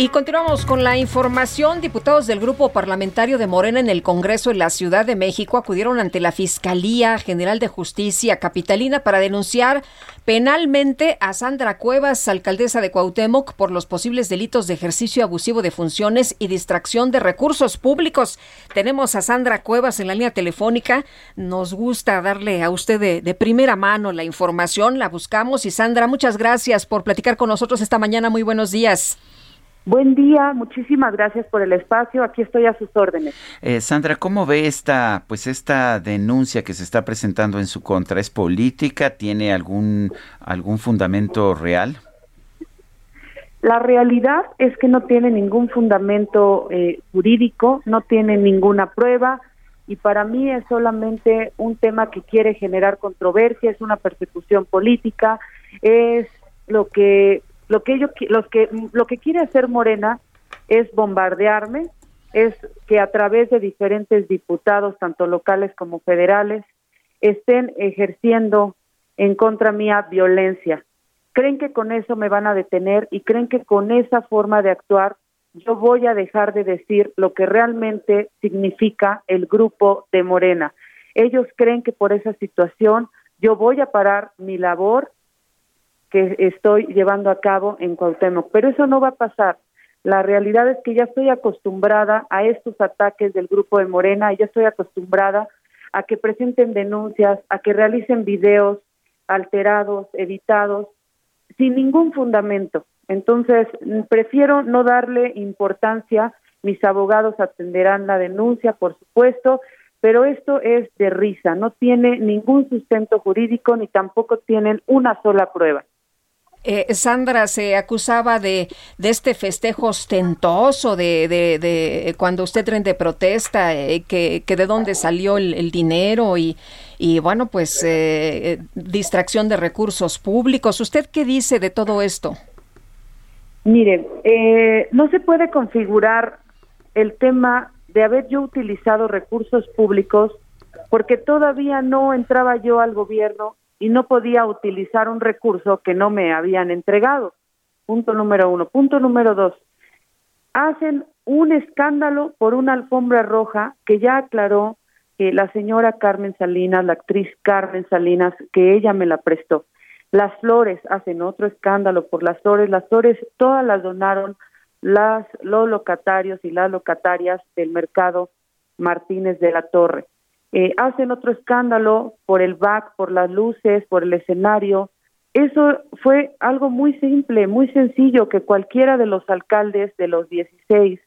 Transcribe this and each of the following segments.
Y continuamos con la información. Diputados del Grupo Parlamentario de Morena en el Congreso en la Ciudad de México acudieron ante la Fiscalía General de Justicia Capitalina para denunciar penalmente a Sandra Cuevas, alcaldesa de Cuauhtémoc, por los posibles delitos de ejercicio abusivo de funciones y distracción de recursos públicos. Tenemos a Sandra Cuevas en la línea telefónica. Nos gusta darle a usted de, de primera mano la información. La buscamos y Sandra, muchas gracias por platicar con nosotros esta mañana. Muy buenos días. Buen día, muchísimas gracias por el espacio. Aquí estoy a sus órdenes. Eh, Sandra, ¿cómo ve esta, pues esta denuncia que se está presentando en su contra? ¿Es política? ¿Tiene algún algún fundamento real? La realidad es que no tiene ningún fundamento eh, jurídico, no tiene ninguna prueba y para mí es solamente un tema que quiere generar controversia, es una persecución política, es lo que lo que ellos los que lo que quiere hacer Morena es bombardearme, es que a través de diferentes diputados tanto locales como federales estén ejerciendo en contra mía violencia. Creen que con eso me van a detener y creen que con esa forma de actuar yo voy a dejar de decir lo que realmente significa el grupo de Morena. Ellos creen que por esa situación yo voy a parar mi labor que estoy llevando a cabo en Cuauhtémoc. Pero eso no va a pasar. La realidad es que ya estoy acostumbrada a estos ataques del grupo de Morena, ya estoy acostumbrada a que presenten denuncias, a que realicen videos alterados, editados, sin ningún fundamento. Entonces, prefiero no darle importancia. Mis abogados atenderán la denuncia, por supuesto, pero esto es de risa, no tiene ningún sustento jurídico ni tampoco tienen una sola prueba. Eh, Sandra se acusaba de, de, este festejo ostentoso de, cuando usted rende protesta, eh, que, de dónde salió el, dinero y, bueno, pues eh, distracción de recursos públicos. ¿Usted qué dice de todo esto? Mire, no se puede configurar el tema de haber yo utilizado recursos públicos porque todavía no entraba yo al gobierno y no podía utilizar un recurso que no me habían entregado. Punto número uno. Punto número dos. Hacen un escándalo por una alfombra roja que ya aclaró que la señora Carmen Salinas, la actriz Carmen Salinas, que ella me la prestó. Las flores hacen otro escándalo por las flores. Las flores todas las donaron las, los locatarios y las locatarias del mercado Martínez de la Torre eh, hacen otro escándalo por el back, por las luces, por el escenario. Eso fue algo muy simple, muy sencillo, que cualquiera de los alcaldes de los 16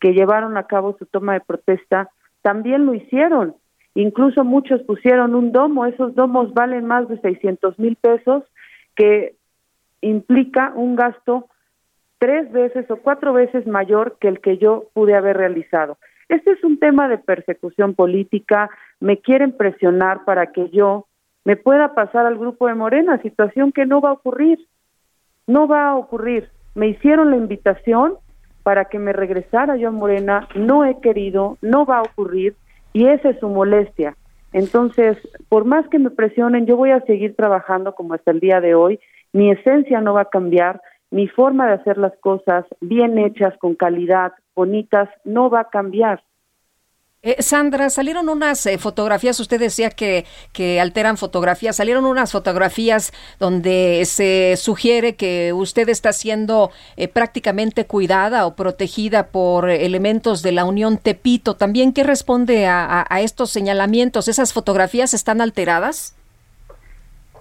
que llevaron a cabo su toma de protesta también lo hicieron. Incluso muchos pusieron un domo, esos domos valen más de 600 mil pesos, que implica un gasto tres veces o cuatro veces mayor que el que yo pude haber realizado. Este es un tema de persecución política, me quieren presionar para que yo me pueda pasar al grupo de Morena, situación que no va a ocurrir, no va a ocurrir. Me hicieron la invitación para que me regresara yo a Morena, no he querido, no va a ocurrir y esa es su molestia. Entonces, por más que me presionen, yo voy a seguir trabajando como hasta el día de hoy, mi esencia no va a cambiar, mi forma de hacer las cosas bien hechas, con calidad, bonitas, no va a cambiar. Eh, Sandra, salieron unas eh, fotografías, usted decía que, que alteran fotografías, salieron unas fotografías donde se sugiere que usted está siendo eh, prácticamente cuidada o protegida por elementos de la Unión Tepito. ¿También qué responde a, a estos señalamientos? ¿Esas fotografías están alteradas?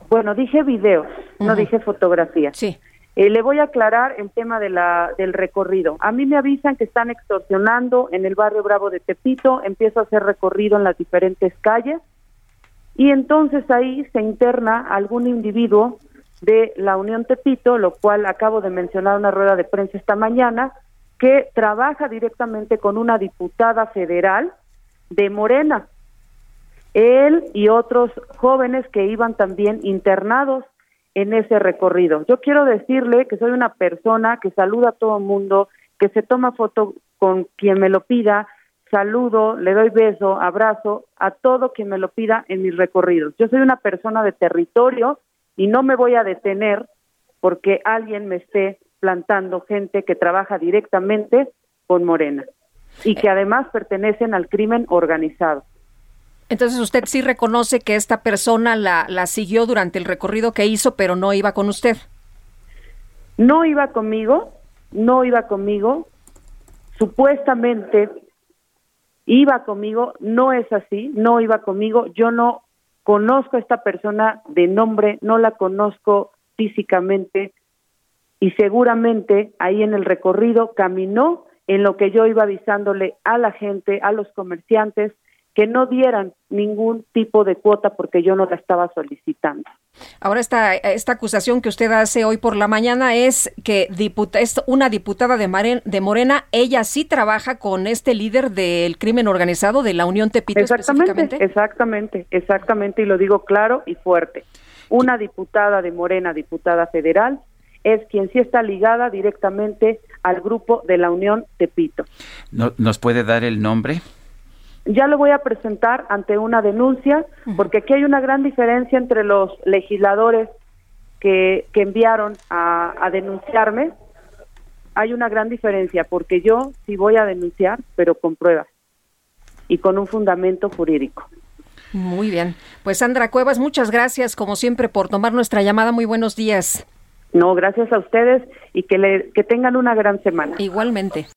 Bueno, dije videos, no dije fotografías. Sí. Eh, le voy a aclarar el tema del recorrido. A mí me avisan que están extorsionando en el barrio Bravo de Tepito, empiezo a hacer recorrido en las diferentes calles y entonces ahí se interna algún individuo de la Unión Tepito, lo cual acabo de mencionar en una rueda de prensa esta mañana, que trabaja directamente con una diputada federal de Morena. Él y otros jóvenes que iban también internados en ese recorrido. Yo quiero decirle que soy una persona que saluda a todo mundo, que se toma foto con quien me lo pida, saludo, le doy beso, abrazo a todo quien me lo pida en mis recorridos. Yo soy una persona de territorio y no me voy a detener porque alguien me esté plantando gente que trabaja directamente con Morena y que además pertenecen al crimen organizado. Entonces usted sí reconoce que esta persona la, la siguió durante el recorrido que hizo, pero no iba con usted. No iba conmigo, no iba conmigo. Supuestamente iba conmigo, no es así, no iba conmigo, yo no conozco a esta persona de nombre, no la conozco físicamente y seguramente ahí en el recorrido caminó en lo que yo iba avisándole a la gente, a los comerciantes, que no dieran ningún tipo de cuota porque yo no la estaba solicitando. Ahora esta, esta acusación que usted hace hoy por la mañana es que diputa, es una diputada de, de Morena, ella sí trabaja con este líder del crimen organizado de la Unión Tepito exactamente, Exactamente, exactamente, y lo digo claro y fuerte. Una diputada de Morena, diputada federal, es quien sí está ligada directamente al grupo de la Unión Tepito. ¿Nos puede dar el nombre? Ya lo voy a presentar ante una denuncia, porque aquí hay una gran diferencia entre los legisladores que, que enviaron a, a denunciarme. Hay una gran diferencia, porque yo sí voy a denunciar, pero con pruebas y con un fundamento jurídico. Muy bien. Pues Sandra Cuevas, muchas gracias como siempre por tomar nuestra llamada. Muy buenos días. No, gracias a ustedes y que, le, que tengan una gran semana. Igualmente.